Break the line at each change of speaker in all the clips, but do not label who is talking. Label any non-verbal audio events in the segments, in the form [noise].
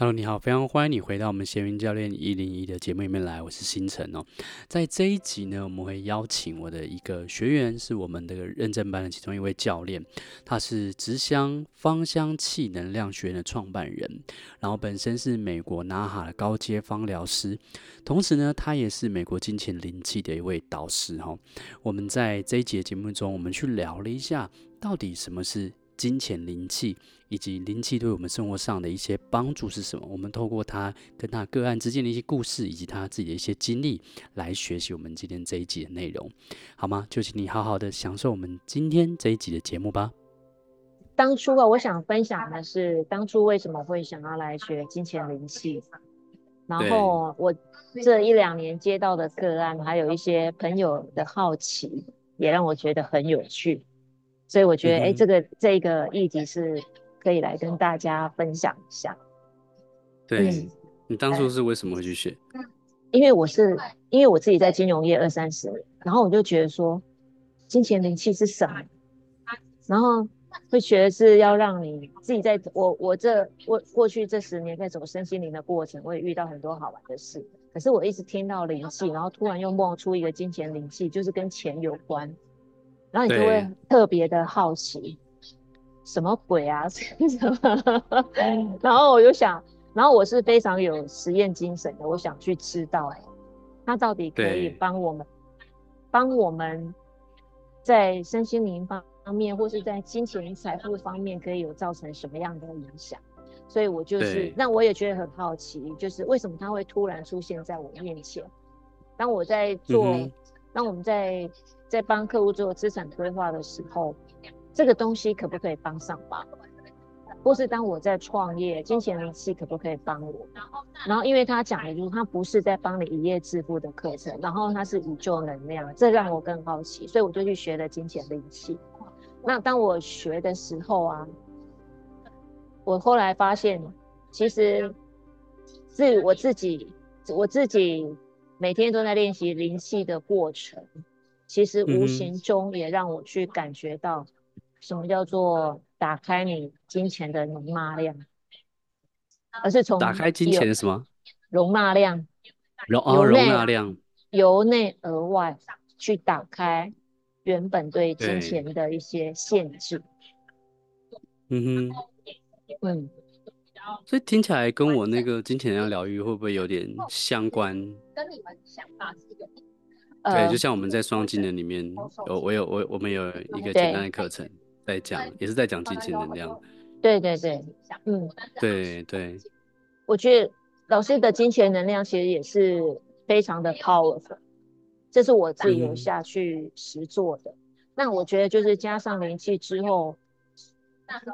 Hello，你好，非常欢迎你回到我们闲云教练一零一的节目里面来，我是星辰哦。在这一集呢，我们会邀请我的一个学员，是我们的认证班的其中一位教练，他是直香芳香气能量学院的创办人，然后本身是美国 NAHA 的高阶芳疗师，同时呢，他也是美国金钱灵气的一位导师哈。我们在这一集的节目中，我们去聊了一下，到底什么是金钱灵气。以及灵气对我们生活上的一些帮助是什么？我们透过他跟他个案之间的一些故事，以及他自己的一些经历，来学习我们今天这一集的内容，好吗？就请你好好的享受我们今天这一集的节目吧。
当初啊，我想分享的是当初为什么会想要来学金钱灵气，然后我这一两年接到的个案，还有一些朋友的好奇，也让我觉得很有趣，所以我觉得，哎、嗯，这个这个议题是。可以来跟大家分享一下。
对、嗯、你当初是为什么会去学？
因为我是因为我自己在金融业二三十年，然后我就觉得说，金钱灵气是什么？然后会觉得是要让你自己在我我这我过去这十年在走身心灵的过程，我也遇到很多好玩的事。可是我一直听到灵气，然后突然又冒出一个金钱灵气，就是跟钱有关，然后你就会特别的好奇。什么鬼啊？[laughs] 什么？[laughs] 然后我就想，然后我是非常有实验精神的，我想去知道，哎它到底可以帮我们，帮我们在身心灵方面，或是在金钱财富方面，可以有造成什么样的影响？所以我就是，那我也觉得很好奇，就是为什么它会突然出现在我面前？当我在做，嗯、当我们在在帮客户做资产规划的时候。这个东西可不可以帮上忙？或是当我在创业，金钱灵气可不可以帮我？然后，因为他讲的就是，他不是在帮你一夜致富的课程，然后他是宇宙能量，这让我更好奇，所以我就去学了金钱灵气。那当我学的时候啊，我后来发现，其实是我自己，我自己每天都在练习灵气的过程，其实无形中也让我去感觉到。什么叫做打开你金钱的容纳量？而是从
打开金钱的什么
容纳量？
容哦容纳量，
由内而外去打开原本对金钱的一些限制。
嗯哼，
嗯，
所以听起来跟我那个金钱疗愈会不会有点相关？
跟你们想法是一个。
对，就像我们在双技能里面有，我有我我们有一个简单的课程。在讲，也是在讲金钱能量。
对对对，嗯，
对对。
我觉得老师的金钱能量其实也是非常的 powerful，这是我自己有下去实做的。嗯、那我觉得就是加上灵气之后，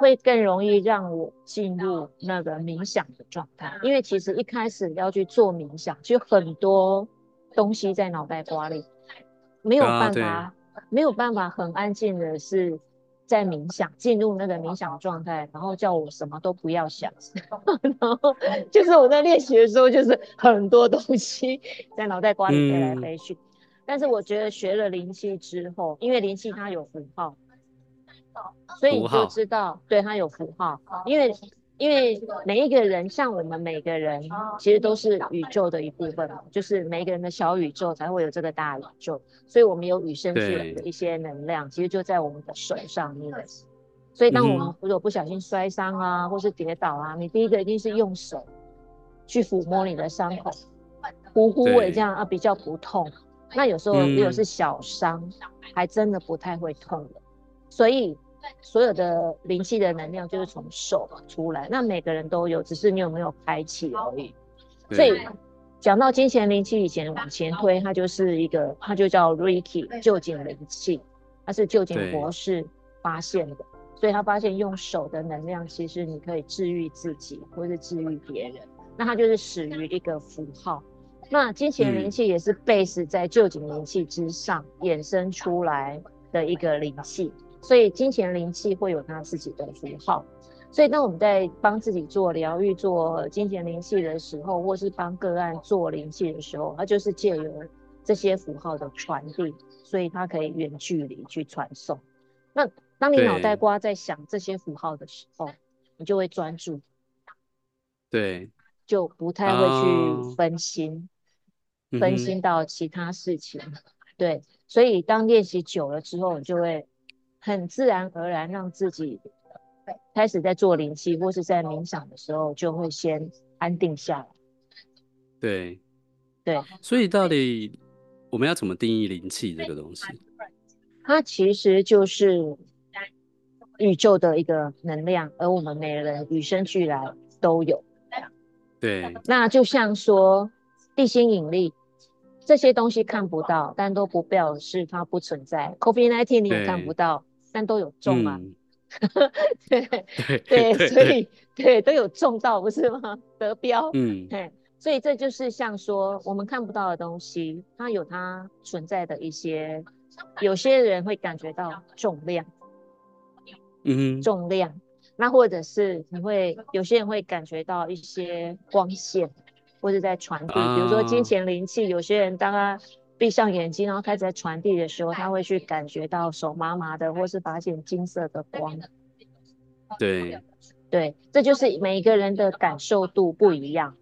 会更容易让我进入那个冥想的状态。因为其实一开始要去做冥想，就很多东西在脑袋瓜里，没有办法，啊、没有办法很安静的是。在冥想，进入那个冥想状态，然后叫我什么都不要想，[laughs] 然后就是我在练习的时候，就是很多东西 [laughs] 在脑袋瓜里飞来飞去。嗯、但是我觉得学了灵气之后，因为灵气它有符号，所以你就知道，对，它有符号，因为。因为每一个人，像我们每个人，其实都是宇宙的一部分，就是每一个人的小宇宙才会有这个大宇宙，所以我们有与生俱来的一些能量，其实就在我们的手上面。所以当我们如果不小心摔伤啊，或是跌倒啊，你第一个一定是用手去抚摸你的伤口，呼呼这样啊，比较不痛。那有时候如果是小伤，还真的不太会痛的，所以。所有的灵气的能量就是从手出来，那每个人都有，只是你有没有开启而已。所以讲到金钱灵气，以前往前推，它就是一个，它就叫 Reiki 旧井灵气，它是旧井博士发现的，所以他发现用手的能量，其实你可以治愈自己，或是治愈别人。那它就是始于一个符号。那金钱灵气也是 base 在旧井灵气之上衍生出来的一个灵气。所以金钱灵气会有它自己的符号，所以当我们在帮自己做疗愈、做金钱灵气的时候，或是帮个案做灵气的时候，它就是借由这些符号的传递，所以它可以远距离去传送。那当你脑袋瓜在想这些符号的时候，你就会专注。
对，
就不太会去分心，哦、分心到其他事情。嗯、对，所以当练习久了之后，你就会很自然而然让自己开始在做灵气或是在冥想的时候，就会先安定下来。
对，
对，
所以到底我们要怎么定义灵气这个东西？
它其实就是宇宙的一个能量，而我们每个人与生俱来都有。
对，
那就像说地心引力这些东西看不到，但都不表示它不存在。COVID-19 你也看不到，但都有中啊。嗯、[laughs] 对对 [laughs] 对，所以对都有中到，不是吗？得标。嗯，对。所以这就是像说我们看不到的东西，它有它存在的一些，有些人会感觉到重量，
嗯，
重量，那或者是你会有些人会感觉到一些光线，或者在传递，啊、比如说金钱灵气，有些人当他闭上眼睛，然后开始在传递的时候，他会去感觉到手麻麻的，或是发现金色的光。
对，
对，这就是每一个人的感受度不一样。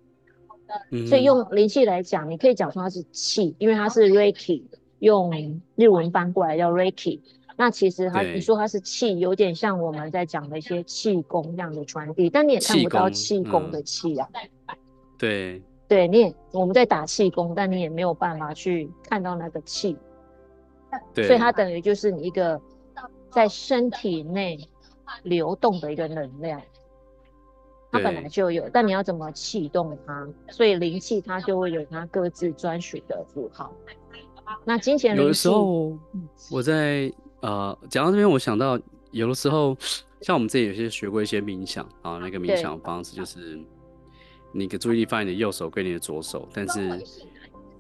所以用灵气来讲，你可以讲说它是气，因为它是 Reiki，用日文翻过来叫 Reiki。那其实它，你说它是气，有点像我们在讲的一些气功这样的传递，但你也看不到气功的气啊。
嗯、对，
对，你也我们在打气功，但你也没有办法去看到那个气。对，所以它等于就是你一个在身体内流动的一个能量。它本来就有，但你要怎么启动它？所以灵气它就会有它各自专属的符号。那金钱
有的时候我在呃讲到这边，我想到有的时候，像我们这里有些学过一些冥想啊，那个冥想方式就是你的注意力放在你的右手跟你的左手，但是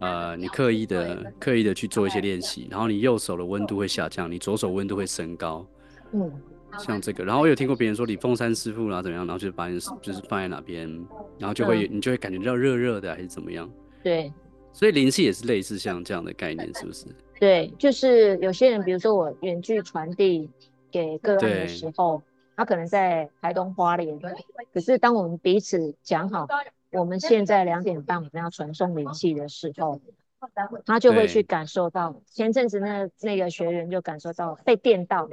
呃你刻意的刻意的去做一些练习，然后你右手的温度会下降，你左手温度会升高。嗯。像这个，然后我有听过别人说李凤山师傅啦怎么样，然后就把你就是放在哪边，然后就会、嗯、你就会感觉到热热的还是怎么样？
对，
所以灵气也是类似像这样的概念，是不是？
对，就是有些人，比如说我远距传递给个案的时候，他可能在台东花莲，可是当我们彼此讲好，我们现在两点半我们要传送灵气的时候，他就会去感受到。前阵子那那个学员就感受到被电到。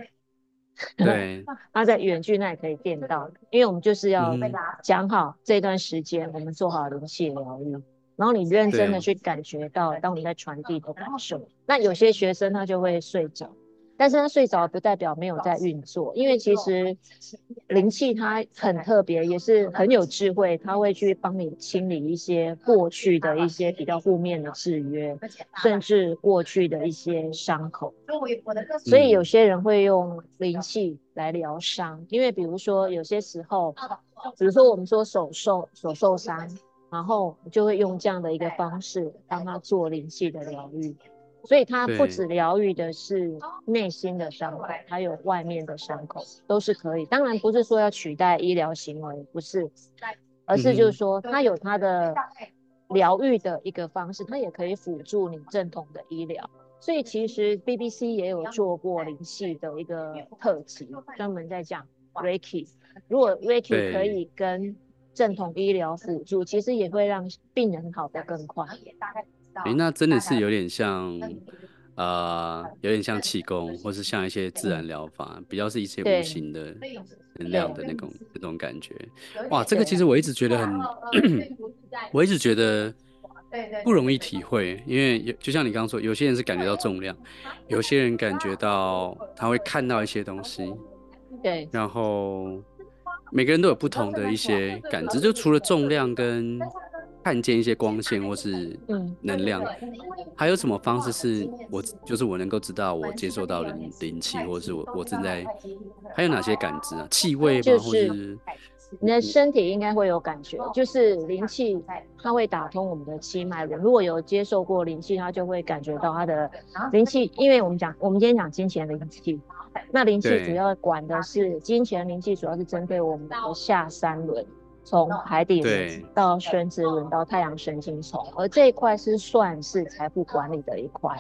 对，[laughs]
他在远距那也可以电到，因为我们就是要讲好这段时间，我们做好灵气疗愈，然后你认真的去感觉到，当你在传递的感受。那有些学生他就会睡着。但是他睡着不代表没有在运作，因为其实灵气它很特别，也是很有智慧，它会去帮你清理一些过去的一些比较负面的制约，甚至过去的一些伤口。所以有些人会用灵气来疗伤，因为比如说有些时候，比如说我们说手受手受伤，然后就会用这样的一个方式帮他做灵气的疗愈。所以它不止疗愈的是内心的伤口，还有外面的伤口都是可以。当然不是说要取代医疗行为，不是，而是就是说它有它的疗愈的一个方式，它也可以辅助你正统的医疗。所以其实 BBC 也有做过灵系的一个特辑，专门在讲 Reiki。如果 Reiki 可以跟正统医疗辅助，其实也会让病人好得更快。
哎、欸，那真的是有点像，呃，有点像气功，或是像一些自然疗法，比较是一些无形的能量的那种那种感觉。哇，这个其实我一直觉得很，[clears throat] 我一直觉得不容易体会，因为有就像你刚刚说，有些人是感觉到重量，有些人感觉到他会看到一些东西，
对，
然后每个人都有不同的一些感知，就除了重量跟。看见一些光线或是能量，嗯、还有什么方式是我就是我能够知道我接受到的灵气，或者是我我正在还有哪些感知啊？气味吗？
就是、
或是
你的身体应该会有感觉，就是灵气它会打通我们的气脉轮。如果有接受过灵气，它就会感觉到它的灵气。因为我们讲，我们今天讲金钱灵气，那灵气主要管的是金钱灵气，主要是针对我们的下三轮。从海底轮到生殖轮到太阳神经丛，而这一块是算是财富管理的一块，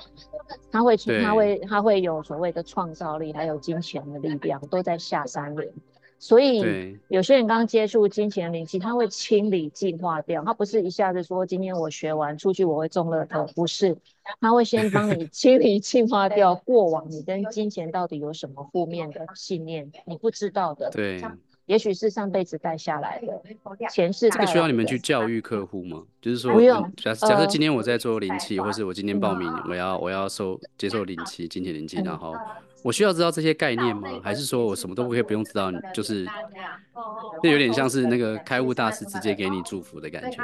它会它会它会有所谓的创造力，还有金钱的力量都在下三轮，所以有些人刚接触金钱灵气，他会清理净化掉，他不是一下子说今天我学完出去我会中乐透，不是，他会先帮你 [laughs] 清理净化掉过往你跟金钱到底有什么负面的信念，你不知道的。
对。
也许是上辈子带下来的，前世。
这个需要你们去教育客户吗？就是说，
不用。
假假设今天我在做灵气，呃，或是我今天报名，我要我要收接受灵气，金钱灵气，然后我需要知道这些概念吗？还是说我什么都不可以不用知道？就是，那有点像是那个开悟大师直接给你祝福的感觉。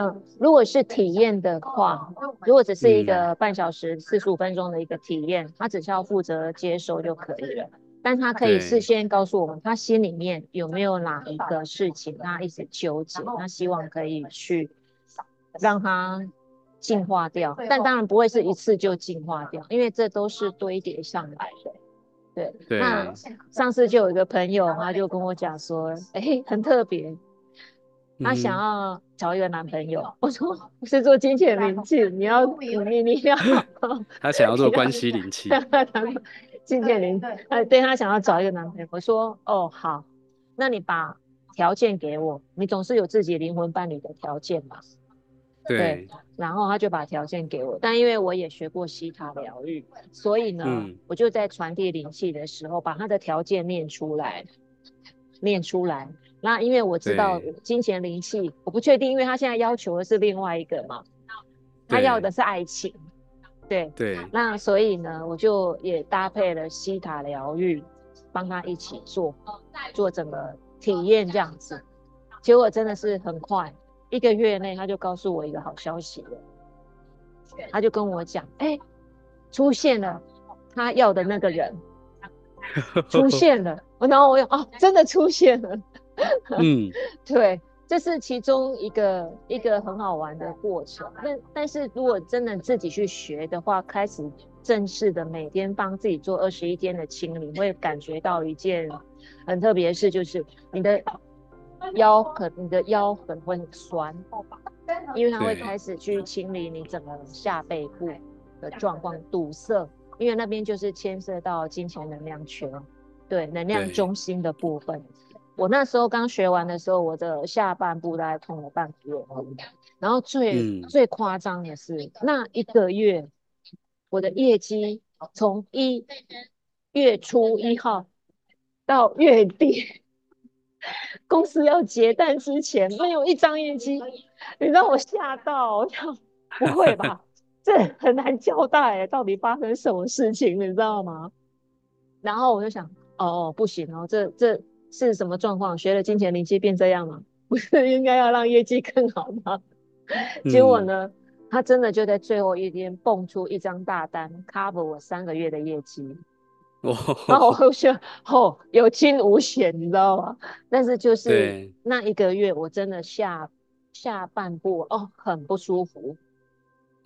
嗯，如果是体验的话，如果只是一个半小时、四十五分钟的一个体验，他只需要负责接收就可以了。但他可以事先告诉我们，他心里面有没有哪一个事情，他一直纠结，他希望可以去让他净化掉。但当然不会是一次就净化掉，因为这都是堆叠上来的。对，
对。
那上次就有一个朋友，他就跟我讲说，哎、欸，很特别，他想要找一个男朋友。嗯、[laughs] 我说是做金钱灵气，你要你你要。[laughs]
他想要做关系灵气。[laughs]
金钱灵，呃，对，他想要找一个男朋友，我说，哦，好，那你把条件给我，你总是有自己灵魂伴侣的条件嘛？
对。
对，然后他就把条件给我，但因为我也学过西塔疗愈，所以呢，嗯、我就在传递灵气的时候，把他的条件念出来，念出来。那因为我知道金钱灵气，我不确定，因为他现在要求的是另外一个嘛，他要的是爱情。对对，那所以呢，我就也搭配了西塔疗愈，帮他一起做做整个体验这样子。结果真的是很快，一个月内他就告诉我一个好消息了。他就跟我讲，哎、欸，出现了他要的那个人，[laughs] 出现了。然后我又哦，真的出现了。嗯，[laughs] 对。这是其中一个一个很好玩的过程。但但是如果真的自己去学的话，开始正式的每天帮自己做二十一天的清理，会感觉到一件很特别的事，就是你的腰可你的腰很会很酸，因为它会开始去清理你整个下背部的状况堵塞，因为那边就是牵涉到金钱能量圈，对能量中心的部分。我那时候刚学完的时候，我的下半部大概痛了半个月，然后最、嗯、最夸张的是那一个月，我的业绩从一月初一号到月底，公司要结单之前没有一张业绩，你让我吓到，我想不会吧？[laughs] 这很难交代，到底发生什么事情，你知道吗？然后我就想，哦哦，不行哦，这这。是什么状况？学了金钱灵气变这样吗？[laughs] 不是应该要让业绩更好吗？[laughs] 结果呢，他真的就在最后一天蹦出一张大单，cover 我三个月的业绩。[laughs] 然后我就觉得哦，有惊无险，你知道吗？但是就是那一个月，我真的下下半部哦，很不舒服。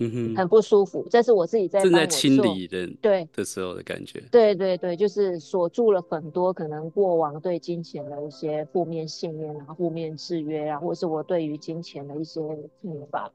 嗯哼，很不舒服，这是我自己在正在清理的对
的时候的感觉。
对对对，就是锁住了很多可能过往对金钱的一些负面信念啊、负面制约啊，或是我对于金钱的一些看法。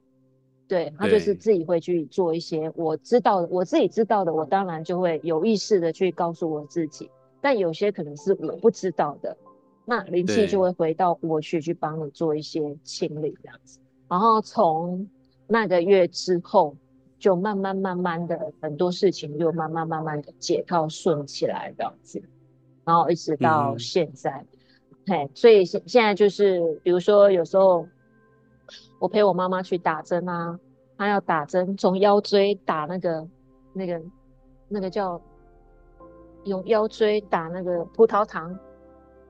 对，他就是自己会去做一些我知道的，我自己知道的，我当然就会有意识的去告诉我自己。但有些可能是我不知道的，那灵气就会回到过去去帮你做一些清理这样子，然后从。那个月之后，就慢慢慢慢的很多事情就慢慢慢慢的解套顺起来这样子，然后一直到现在，嗯、嘿，所以现现在就是，比如说有时候我陪我妈妈去打针啊，她要打针，从腰椎打那个那个那个叫用腰椎打那个葡萄糖，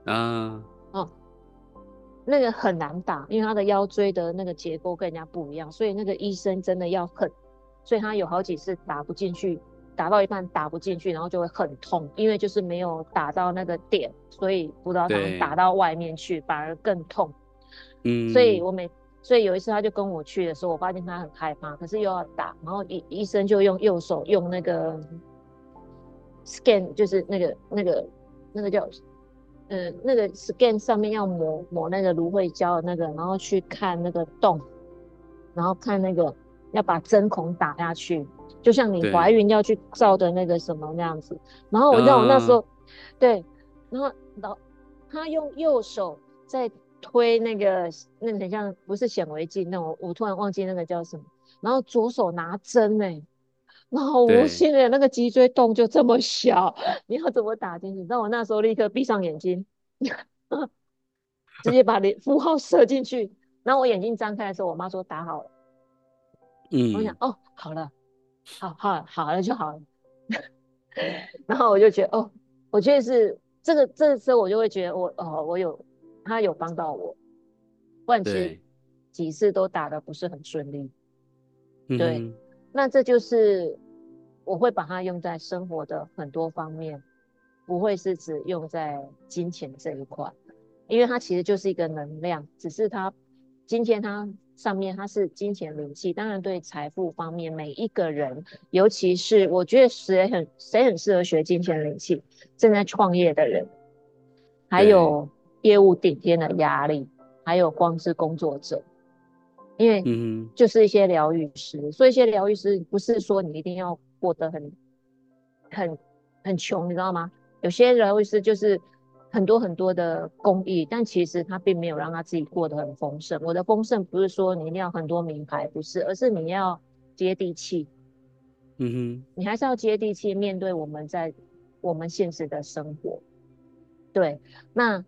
啊。那个很难打，因为他的腰椎的那个结构跟人家不一样，所以那个医生真的要狠，所以他有好几次打不进去，打到一半打不进去，然后就会很痛，因为就是没有打到那个点，所以葡萄糖打到外面去反而更痛。嗯，所以我每所以有一次他就跟我去的时候，我发现他很害怕，可是又要打，然后医医生就用右手用那个 scan，就是那个那个那个叫。嗯，那个 scan 上面要抹抹那个芦荟胶的那个，然后去看那个洞，然后看那个要把针孔打下去，就像你怀孕要去照的那个什么那样子。然后我知道我那时候，uh... 对，然后老他用右手在推那个，那很像不是显微镜那种，我突然忘记那个叫什么。然后左手拿针哎、欸，然后我心里那个脊椎洞就这么小，[laughs] 你要怎么打进去？那我那时候立刻闭上眼睛，[laughs] 直接把符号射进去。然后我眼睛张开的时候，我妈说打好了。嗯，我想哦，好了，好好好了就好了。[laughs] 然后我就觉得哦，我觉得是这个这个时候我就会觉得我哦，我有他有帮到我，不然其实几次都打的不是很顺利。对，嗯、那这就是我会把它用在生活的很多方面，不会是只用在金钱这一块，因为它其实就是一个能量，只是它今天它上面它是金钱灵气，当然对财富方面，每一个人，尤其是我觉得谁很谁很适合学金钱灵气，正在创业的人，还有业务顶天的压力，还有光是工作者。因为就是一些疗愈师，嗯、所以一些疗愈师不是说你一定要过得很很很穷，你知道吗？有些疗愈师就是很多很多的公益，但其实他并没有让他自己过得很丰盛。我的丰盛不是说你一定要很多名牌，不是，而是你要接地气。嗯哼，你还是要接地气面对我们在我们现实的生活。对，那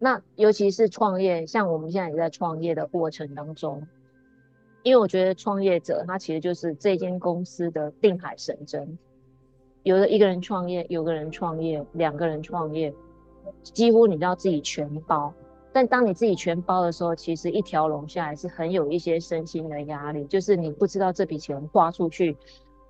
那尤其是创业，像我们现在也在创业的过程当中。因为我觉得创业者他其实就是这间公司的定海神针，有的一个人创业，有个人创业，两个人创业，几乎你都要自己全包。但当你自己全包的时候，其实一条龙下来是很有一些身心的压力，就是你不知道这笔钱花出去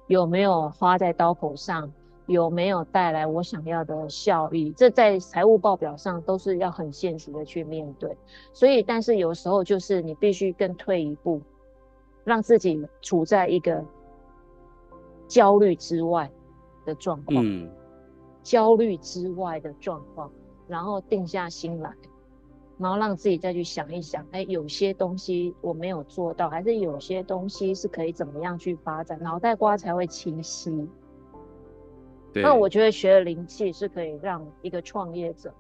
有没有花在刀口上，有没有带来我想要的效益，这在财务报表上都是要很现实的去面对。所以，但是有时候就是你必须更退一步。让自己处在一个焦虑之外的状况，嗯，焦虑之外的状况，然后定下心来，然后让自己再去想一想，哎，有些东西我没有做到，还是有些东西是可以怎么样去发展，脑袋瓜才会清晰。那我觉得学了灵气是可以让一个创业者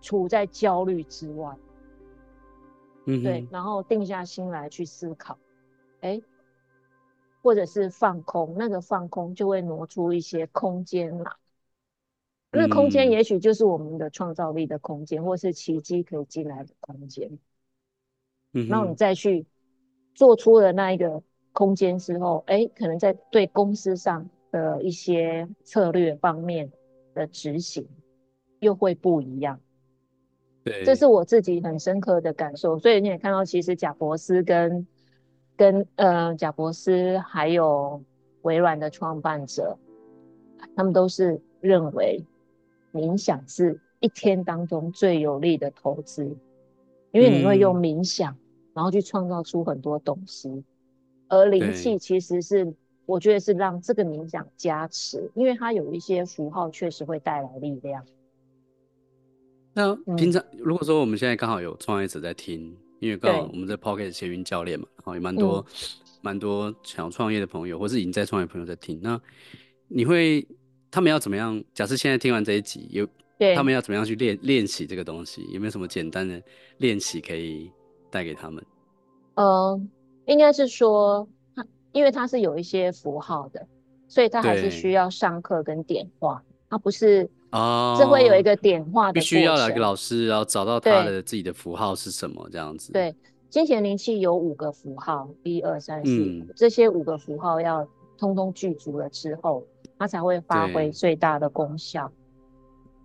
处在焦虑之外，嗯，对，然后定下心来去思考。哎，或者是放空，那个放空就会挪出一些空间来。那空间也许就是我们的创造力的空间，嗯、或是奇迹可以进来的空间。嗯，然后你再去做出了那一个空间之后，哎，可能在对公司上的一些策略方面的执行又会不一样。对，这是我自己很深刻的感受。所以你也看到，其实贾博斯跟跟呃，贾伯斯还有微软的创办者，他们都是认为冥想是一天当中最有利的投资，因为你会用冥想，然后去创造出很多东西。而灵气其实是，我觉得是让这个冥想加持，因为它有一些符号确实会带来力量。
那平常如果说我们现在刚好有创业者在听。因为刚好我们在 Podcast 闲云教练嘛，然后也蛮多蛮、嗯、多想要创业的朋友，或是已经在创业的朋友在听。那你会他们要怎么样？假设现在听完这一集，有他们要怎么样去练练习这个东西？有没有什么简单的练习可以带给他们？
呃，应该是说，因为它是有一些符号的，所以它还是需要上课跟点化，它不是。哦，这会有一个点化的，必须要来个
老师，然后找到他的自己的符号是什么这样子。
对，金钱灵气有五个符号，一二三四五，这些五个符号要通通具足了之后，它才会发挥最大的功效。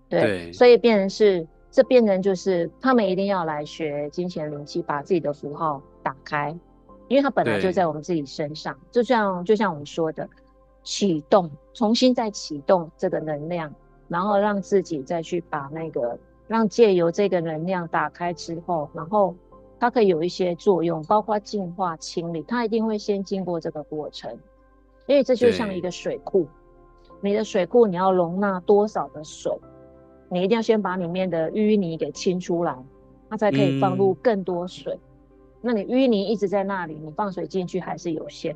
对，对，所以变成是，这变成就是他们一定要来学金钱灵气，把自己的符号打开，因为它本来就在我们自己身上，就像就像我们说的，启动，重新再启动这个能量。然后让自己再去把那个，让借由这个能量打开之后，然后它可以有一些作用，包括净化、清理，它一定会先经过这个过程，因为这就像一个水库，你的水库你要容纳多少的水，你一定要先把里面的淤泥给清出来，它才可以放入更多水。嗯、那你淤泥一直在那里，你放水进去还是有限。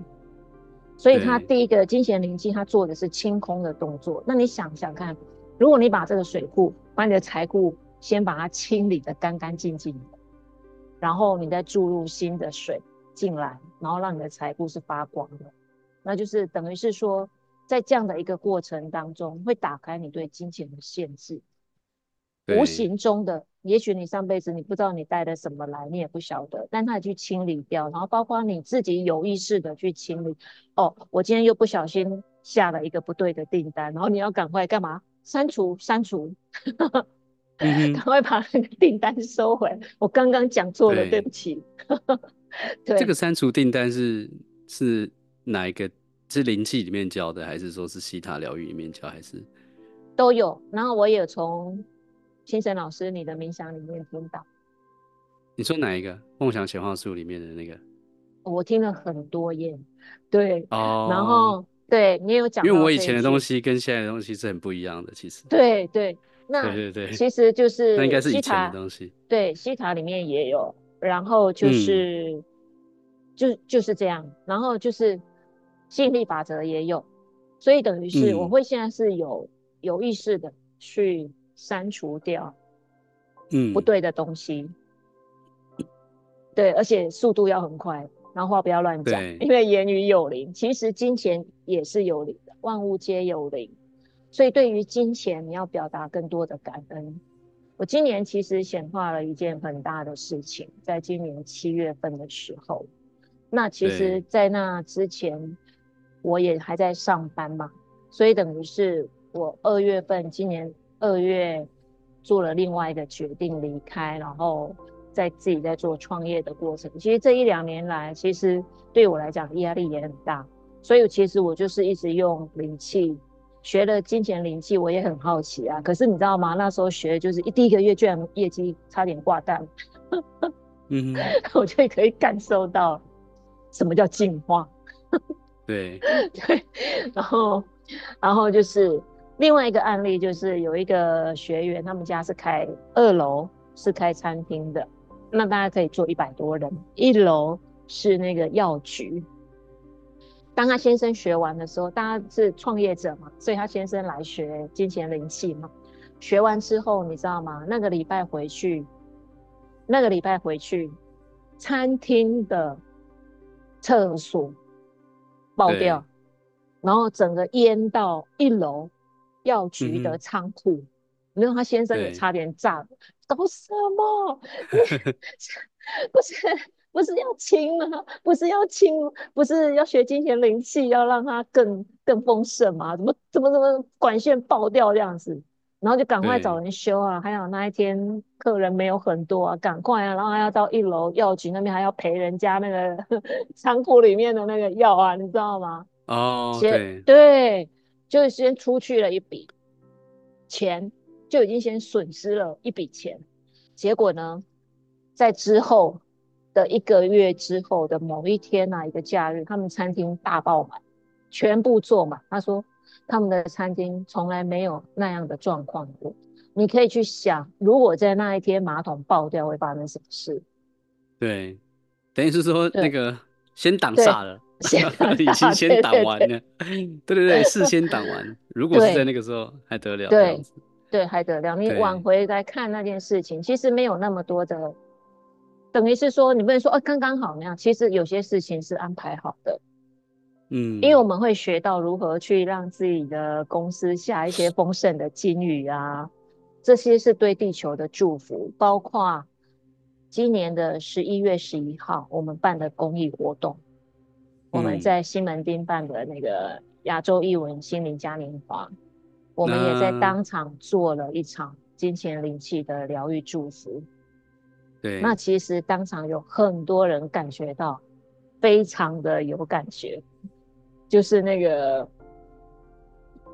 所以它第一个金钱灵气，它做的是清空的动作。那你想想看。如果你把这个水库，把你的财库先把它清理的干干净净的，然后你再注入新的水进来，然后让你的财富是发光的，那就是等于是说，在这样的一个过程当中，会打开你对金钱的限制，无形中的。也许你上辈子你不知道你带了什么来，你也不晓得，但他去清理掉，然后包括你自己有意识的去清理。哦，我今天又不小心下了一个不对的订单，然后你要赶快干嘛？删除，删除 [laughs] [laughs] 赶、嗯、快把那个订单收回。我刚刚讲错了对，对不起。[laughs] 对，
这个删除订单是是哪一个？是灵气里面教的，还是说是西塔疗愈里面教，还是
都有？然后我也从。清晨老师，你的冥想里面听到，
你说哪一个《梦想显化术》里面的那个？
我听了很多页，对，哦，然后对你也有讲，
因为我以前的东西跟现在的东西是很不一样的，其实。
对对，那对对对，其实就是 [laughs]
那应该是以前的东西。
对，西塔里面也有，然后就是、嗯、就就是这样，然后就是吸引力法则也有，所以等于是我会现在是有、嗯、有意识的去。删除掉，嗯，不对的东西，嗯，对，而且速度要很快，然后话不要乱讲，因为言语有灵，其实金钱也是有灵的，万物皆有灵，所以对于金钱，你要表达更多的感恩。我今年其实显化了一件很大的事情，在今年七月份的时候，那其实，在那之前，我也还在上班嘛，所以等于是我二月份今年。二月做了另外一个决定离开，然后在自己在做创业的过程。其实这一两年来，其实对我来讲压力也很大，所以其实我就是一直用灵气学了金钱灵气，我也很好奇啊。可是你知道吗？那时候学就是一第一个月居然业绩差点挂单，嗯，[laughs] 我就可以感受到什么叫进化。[laughs]
对 [laughs]
对，然后然后就是。另外一个案例就是有一个学员，他们家是开二楼是开餐厅的，那大家可以坐一百多人。一楼是那个药局。当他先生学完的时候，大家是创业者嘛，所以他先生来学金钱灵气嘛。学完之后，你知道吗？那个礼拜回去，那个礼拜回去，餐厅的厕所爆掉，然后整个淹到一楼。药局的仓库，没、嗯、有他先生也差点炸了，搞什么？[laughs] 不是不是要清吗？不是要清？不是要学金钱灵气，要让它更更丰盛吗？怎么怎么怎么管线爆掉这样子？然后就赶快找人修啊！还有那一天客人没有很多啊，赶快啊！然后还要到一楼药局那边还要赔人家那个 [laughs] 仓库里面的那个药啊，你知道吗？
哦，对
对。就先出去了一笔钱，就已经先损失了一笔钱。结果呢，在之后的一个月之后的某一天呐、啊，一个假日，他们餐厅大爆满，全部坐满。他说他们的餐厅从来没有那样的状况过。你可以去想，如果在那一天马桶爆掉，会发生什么事？
对，等于是说那个先挡煞了。[laughs] 已经先挡完了，对对对，对，事先挡完。如果是在那个时候，还得了？
对对，还得了？你往回来看那件事情，其实没有那么多的，等于是说，你不能说哦，刚刚好那样。其实有些事情是安排好的，嗯，因为我们会学到如何去让自己的公司下一些 [laughs] 丰盛的金鱼啊，这些是对地球的祝福。包括今年的十一月十一号，我们办的公益活动。我们在西门町办的那个亚洲艺文心灵嘉年华，我们也在当场做了一场金钱灵气的疗愈祝福。
对，
那其实当场有很多人感觉到非常的有感觉，就是那个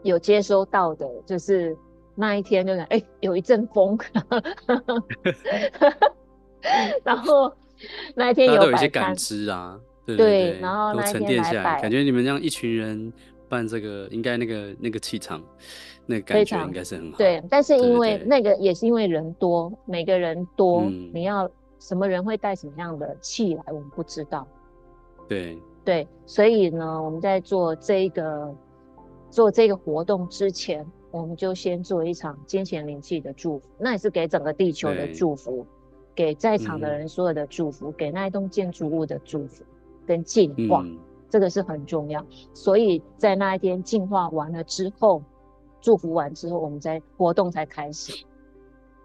有接收到的，就是那一天就是哎、欸、有一阵风，[laughs] 然后那一天有
一些感知啊。对，对，对，对，然后都沉淀下来，感觉你们这样一群人办这个，应该那个那个气场，那个感觉应该是很好。
对，但是因为那个也是因为人多，每个人多，嗯，你要什么人会带什么样的气来，我们不知道。
对
对，所以呢，我们在做这个做这个活动之前，我们就先做一场金钱灵气的祝福，那也是给整个地球的祝福，给在场的人所有的祝福，嗯、给那一栋建筑物的祝福跟净化、嗯，这个是很重要。所以在那一天净化完了之后，祝福完之后，我们再活动才开始。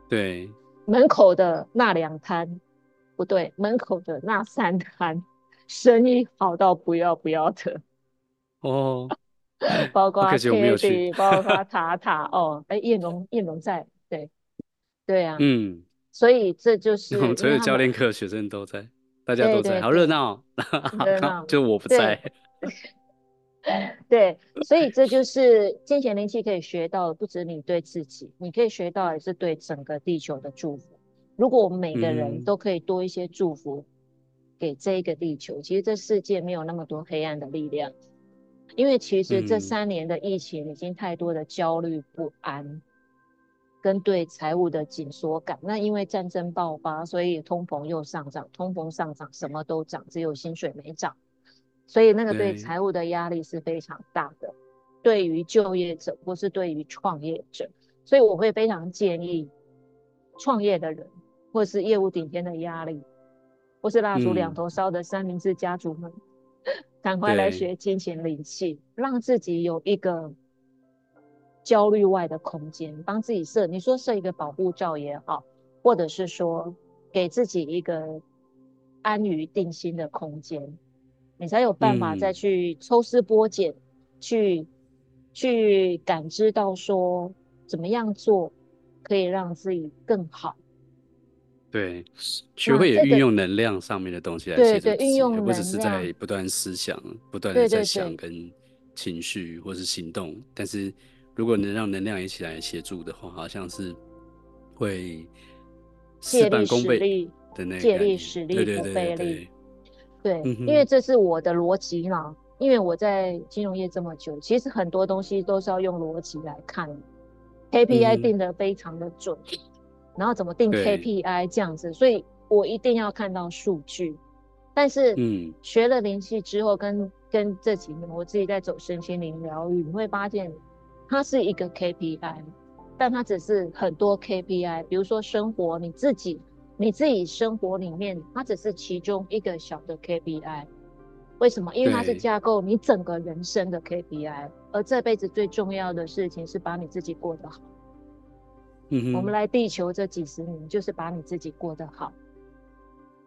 对，
门口的那两摊，不对，门口的那三摊，生意好到不要不要的。
哦。
包括 Kitty，包括 [laughs] 塔塔哦，哎、欸，燕龙燕龙在，对对啊，
嗯，
所以这就是 [laughs]
我们所有教练课学生都在，大家都在，好热闹，热闹，[laughs] 就我不在，[laughs]
对，所以这就是金钱灵气可以学到的，不止你对自己，你可以学到也是对整个地球的祝福。如果我们每个人都可以多一些祝福给这一个地球，嗯、其实这世界没有那么多黑暗的力量。因为其实这三年的疫情已经太多的焦虑不安，跟对财务的紧缩感。那因为战争爆发，所以通膨又上涨，通膨上涨，什么都涨，只有薪水没涨，所以那个对财务的压力是非常大的。对于就业者或是对于创业者，所以我会非常建议创业的人，或是业务顶尖的压力，或是蜡烛两头烧的三明治家族们。嗯 [laughs] 赶快来学金钱灵气，让自己有一个焦虑外的空间，帮自己设，你说设一个保护罩也好，或者是说给自己一个安于定心的空间，你才有办法再去抽丝剥茧，去去感知到说怎么样做可以让自己更好。
对，学会也运用能量上面的东西来协助自己，
对对，运用能
不只是在不断思想、不断的在想跟情绪或是行动。但是如果能让能量一起来协助的话，好像是会事半功倍的那个
借力使力，对对对对，对，嗯，因为这是我的逻辑嘛。因为我在金融业这么久，其实很多东西都是要用逻辑来看，KPI 定的非常的准。嗯然后怎么定 KPI 这样子，所以我一定要看到数据。但是，嗯，学了灵气之后，跟跟这几年我自己在走身心灵疗愈，你会发现它是一个 KPI，但它只是很多 KPI。比如说生活，你自己你自己生活里面，它只是其中一个小的 KPI。为什么？因为它是架构你整个人生的 KPI，而这辈子最重要的事情是把你自己过得好。嗯、我们来地球这几十年，就是把你自己过得好。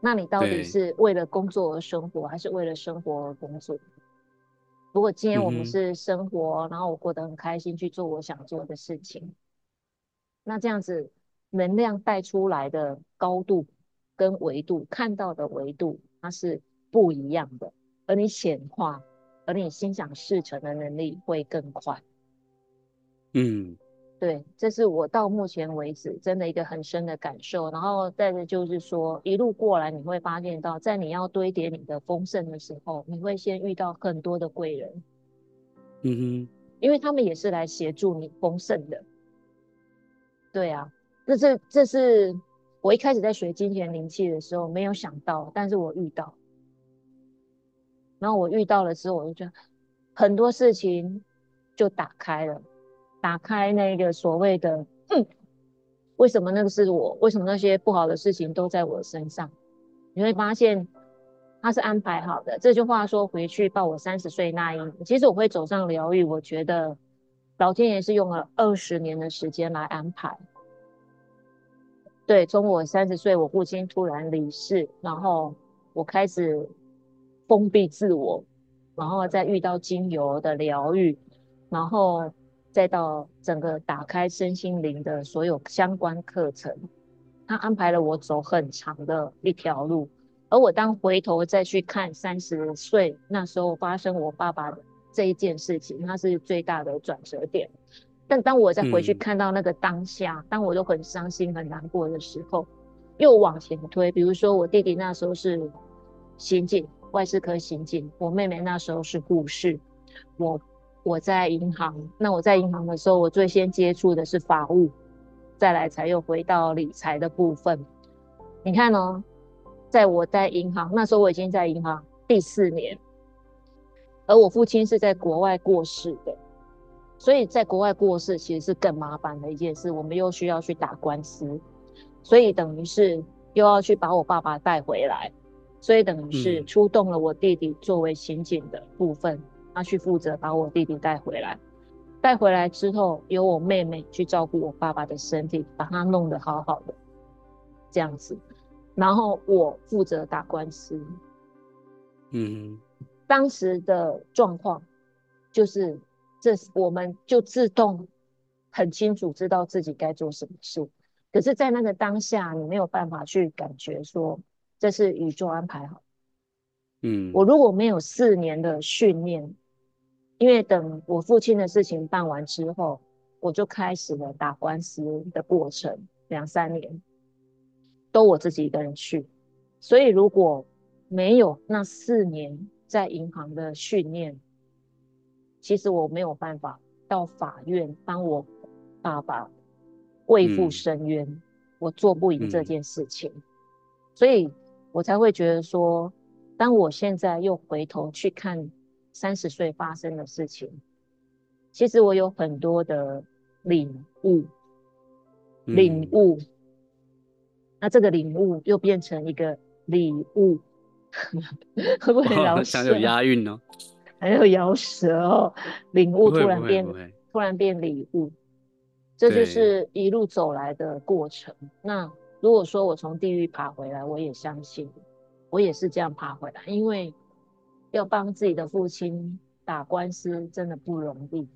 那你到底是为了工作而生活，还是为了生活而工作？如果今天我们是生活，嗯、然后我过得很开心，去做我想做的事情，那这样子能量带出来的高度跟维度，看到的维度，它是不一样的。而你显化，而你心想事成的能力会更快。
嗯。
对，这是我到目前为止真的一个很深的感受。然后再者就是说，一路过来你会发现到，在你要堆叠你的丰盛的时候，你会先遇到很多的贵人。
嗯哼，
因为他们也是来协助你丰盛的。对啊，这是这是我一开始在学金钱灵气的时候没有想到，但是我遇到。然后我遇到了之后，我就觉得很多事情就打开了。打开那个所谓的，为什么那个是我？为什么那些不好的事情都在我身上？你会发现，他是安排好的。这句话说回去报我三十岁那一年，其实我会走上疗愈，我觉得老天爷是用了二十年的时间来安排。对，从我三十岁，我父亲突然离世，然后我开始封闭自我，然后再遇到精油的疗愈，然后。再到整个打开身心灵的所有相关课程，他安排了我走很长的一条路。而我当回头再去看三十岁那时候发生我爸爸的这一件事情，它是最大的转折点。但当我再回去看到那个当下，嗯、当我都很伤心很难过的时候，又往前推，比如说我弟弟那时候是刑警，外事科刑警，我妹妹那时候是护士，我。我在银行，那我在银行的时候，我最先接触的是法务，再来才又回到理财的部分。你看哦，在我在银行那时候，我已经在银行第四年，而我父亲是在国外过世的，所以在国外过世其实是更麻烦的一件事，我们又需要去打官司，所以等于是又要去把我爸爸带回来，所以等于是出动了我弟弟作为刑警的部分，他去负责把我弟弟带回来。带回来之后，由我妹妹去照顾我爸爸的身体，把他弄得好好的，这样子。然后我负责打官司。
嗯，
当时的状况就是，这我们就自动很清楚知道自己该做什么事。可是，在那个当下，你没有办法去感觉说这是宇宙安排好。
嗯，
我如果没有四年的训练。因为等我父亲的事情办完之后，我就开始了打官司的过程，两三年都我自己一个人去。所以如果没有那四年在银行的训练，其实我没有办法到法院帮我爸爸为父伸冤，嗯、我做不赢这件事情，嗯、所以我才会觉得说，当我现在又回头去看。三十岁发生的事情，其实我有很多的领悟，领悟。嗯、那这个领悟又变成一个礼物，[laughs] 会不会很？[laughs]
想有押韵哦，
还有咬舌哦。领悟突然变，突然变礼物，这就是一路走来的过程。那如果说我从地狱爬回来，我也相信，我也是这样爬回来，因为。要帮自己的父亲打官司真的不容易，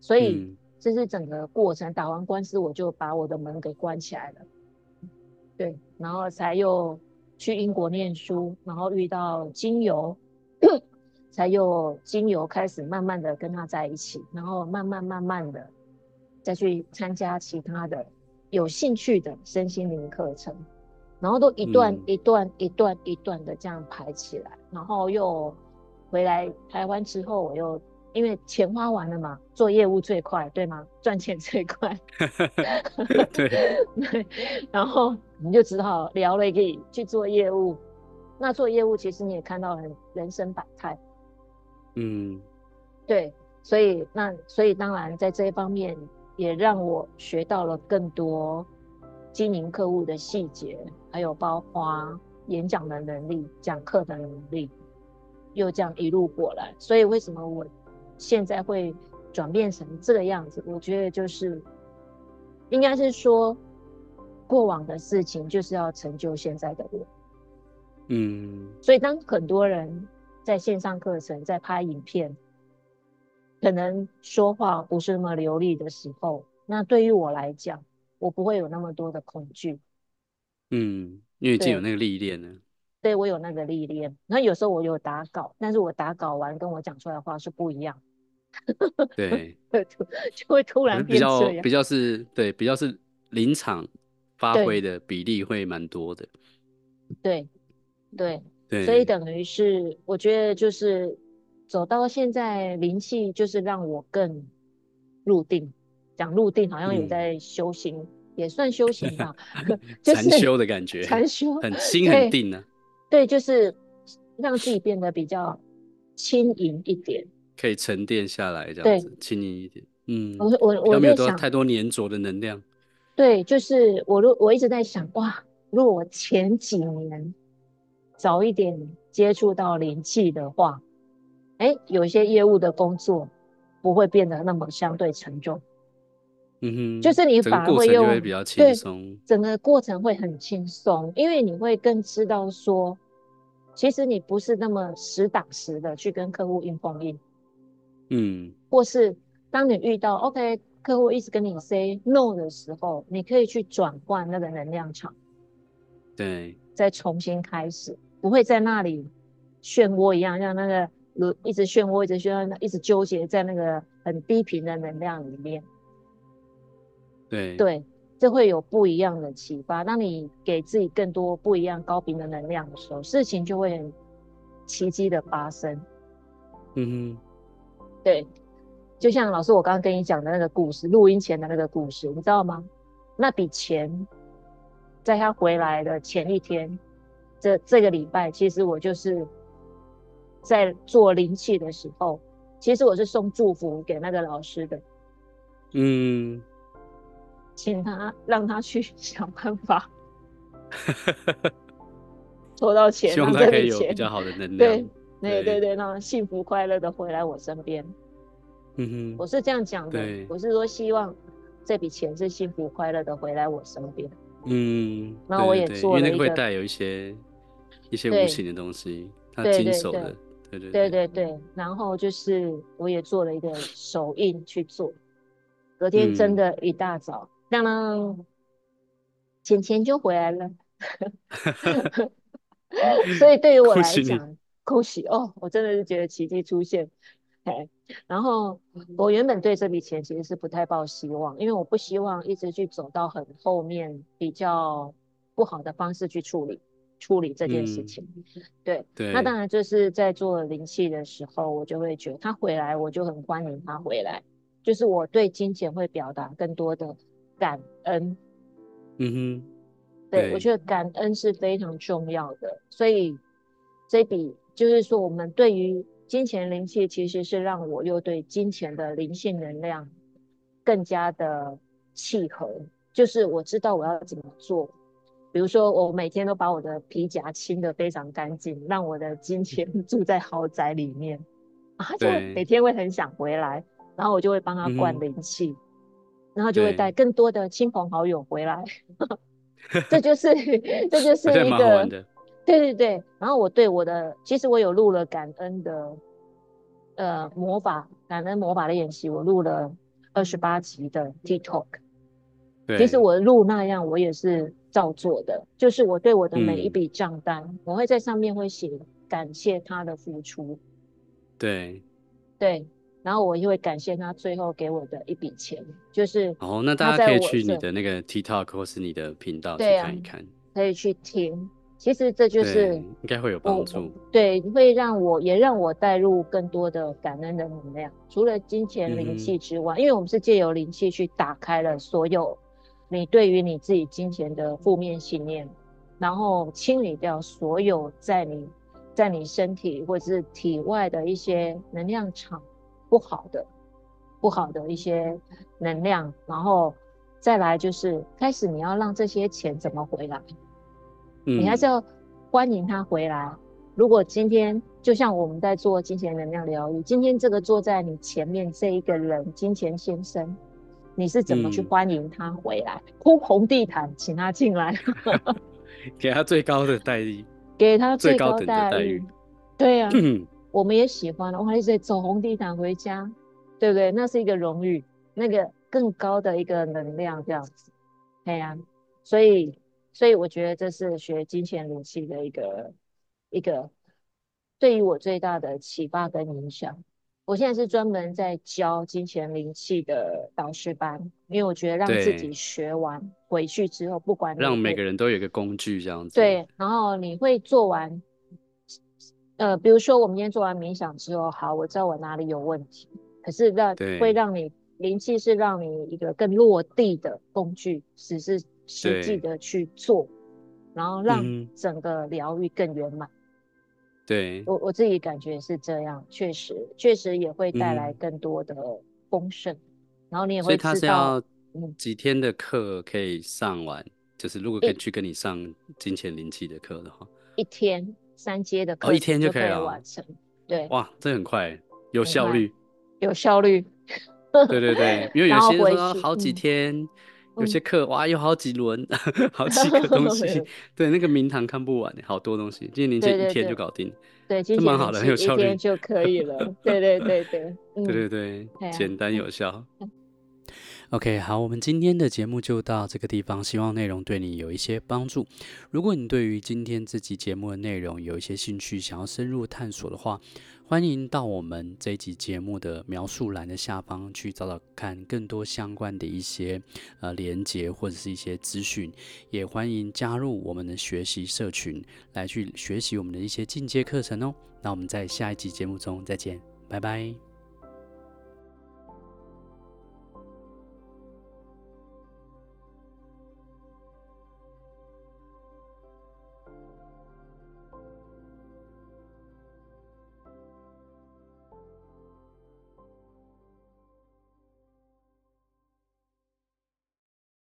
所以这是整个过程。打完官司，我就把我的门给关起来了，对，然后才又去英国念书，然后遇到精油，才又精油开始慢慢的跟他在一起，然后慢慢慢慢的再去参加其他的有兴趣的身心灵课程。然后都一段一段一段一段的这样排起来，嗯、然后又回来台湾之后，我又因为钱花完了嘛，做业务最快，对吗？赚钱最快。[laughs] 对 [laughs] 对，然后你就只好聊了，可以去做业务。那做业务其实你也看到很人生百态。嗯，对，所以那所以当然在这一方面也让我学到了更多。经营客户的细节，还有包括演讲的能力、讲课的能力，又这样一路过来。所以为什么我现在会转变成这个样子？我觉得就是，应该是说，过往的事情就是要成就现在的我。嗯。所以当很多人在线上课程、在拍影片，可能说话不是那么流利的时候，那对于我来讲。我不会有那么多的恐惧，
嗯，因为已经有那个历练了。
对，我有那个历练。那有时候我有打稿，但是我打稿完跟我讲出来的话是不一样。[laughs]
对，
就会突然变这样。
比较比较是对，比较是临场发挥的比例会蛮多的。
对，对，对，所以等于是我觉得就是走到现在灵气就是让我更入定。讲入定好像有在修行，嗯、也算修行吧 [laughs] [laughs] 就是
禅修的感觉，[laughs]
禅修
很心很定呢、啊。
对，就是让自己变得比较轻盈一点，
可以沉淀下来，这样子轻盈一点。嗯，
我我我
没有多太多粘着的能量。
对，就是我如我一直在想，哇，如果我前几年早一点接触到灵气的话，哎、欸，有一些业务的工作不会变得那么相对沉重。
嗯哼，
就是你反而会用
会比较轻松，
对，整个过程会很轻松，因为你会更知道说，其实你不是那么实打实的去跟客户硬碰硬，嗯，或是当你遇到 OK 客户一直跟你 say no 的时候，你可以去转换那个能量场，
对，
再重新开始，不会在那里漩涡一样，像那个一直漩涡，一直漩涡，一直纠结在那个很低频的能量里面。
对
对，这会有不一样的启发。当你给自己更多不一样高频的能量的时候，事情就会很奇迹的发生。嗯哼，对，就像老师我刚刚跟你讲的那个故事，录音前的那个故事，你知道吗？那笔钱，在他回来的前一天，这这个礼拜，其实我就是在做灵气的时候，其实我是送祝福给那个老师的，
嗯，
请他让他去想办法，[laughs] 筹到钱，
希望他可以有比较好的能 [laughs] 量，
对，对对对，让他幸福快乐的回来我身边。
嗯哼，
我是这样讲的，我是说希望这笔钱是幸福快乐的回来我身边。
嗯，
然后我也做了一个，
因为那个会带有一些一些无形的东西，他经手的，对对
对对对。然后就是我也做了一个手印去做，隔天真的一大早，当当，钱钱就回来了。[laughs] 所以对于我来讲，恭喜哦，我真的是觉得奇迹出现。然后我原本对这笔钱其实是不太抱希望，因为我不希望一直去走到很后面比较不好的方式去处理处理这件事情。嗯、对，对，那当然就是在做灵气的时候，我就会觉得他回来，我就很欢迎他回来。就是我对金钱会表达更多的感恩。
嗯哼，
对，对，我觉得感恩是非常重要的，所以这笔就是说我们对于。金钱灵气其实是让我又对金钱的灵性能量更加的契合，就是我知道我要怎么做。比如说，我每天都把我的皮夹清得非常干净，让我的金钱 [laughs] 住在豪宅里面，啊，就每天会很想回来，然后我就会帮他灌灵气，嗯，然后就会带更多的亲朋好友回来，[laughs] 这就是 [laughs] 这就是一个。对对对，然后我对我的，其实我有录了感恩的，呃，魔法感恩魔法的演习，我录了二十八集的 TikTok。对，其实我录那样，我也是照做的，就是我对我的每一笔账单，嗯、我会在上面会写感谢他的付出。
对，
对，然后我也会感谢他最后给我的一笔钱，就是
哦，那大家可以去你的那个 TikTok 或是你的频道去看一看，啊、
可以去听。其实这就是
应该会有帮助，
对，会让我也让我带入更多的感恩的能量。除了金钱灵气之外，嗯，因为我们是借由灵气去打开了所有你对于你自己金钱的负面信念，然后清理掉所有在你在你身体或者是体外的一些能量场不好的不好的一些能量，然后再来就是开始你要让这些钱怎么回来。你还是要欢迎他回来。嗯。如果今天就像我们在做金钱能量疗愈，今天这个坐在你前面这一个人，金钱先生，你是怎么去欢迎他回来？铺、嗯、红地毯，请他进来，[laughs]
给他最高的待遇，
给他最高的待遇。对呀、啊，[clears throat] 我们也喜欢，我们一直走红地毯回家，对不对？那是一个荣誉，那个更高的一个能量，这样子。对呀、啊，所以。所以我觉得这是学金钱灵气的一个一个对于我最大的启发跟影响。我现在是专门在教金钱灵气的导师班，因为我觉得让自己学完回去之后，不管
让每个人都有一个工具这样子。
对，然后你会做完，呃，比如说我们今天做完冥想之后，好，我知道我哪里有问题，可是让会让你灵气是让你一个更落地的工具，只是。实际的去做，然后让整个疗愈更圆满。
对，
我我自己感觉是这样，确实确实也会带来更多的丰盛，嗯。然后你也会知道，所以他是要
几天的课可以上完，嗯，就是如果可以去跟你上金钱灵气的课的话，
一天三阶的课，哦，一天就可以完成。对，
哇，这很快，有效率，
有效率。
对对对，[laughs] 因为有些人说好几天。有些课哇，有好几轮，好几个东西，[laughs] 对，那个名堂看不完，好多东西。今年一天就搞定，
对，这蛮好的，很有效率，就可以了。对对对对，[laughs]
对对对，简单有效。OK，好，我们今天的节目就到这个地方，希望内容对你有一些帮助。如果你对于今天这集节目的内容有一些兴趣，想要深入探索的话，欢迎到我们这一集节目的描述栏的下方去找找看更多相关的一些呃连接或者是一些资讯，也欢迎加入我们的学习社群来去学习我们的一些进阶课程哦。那我们在下一集节目中再见，拜拜。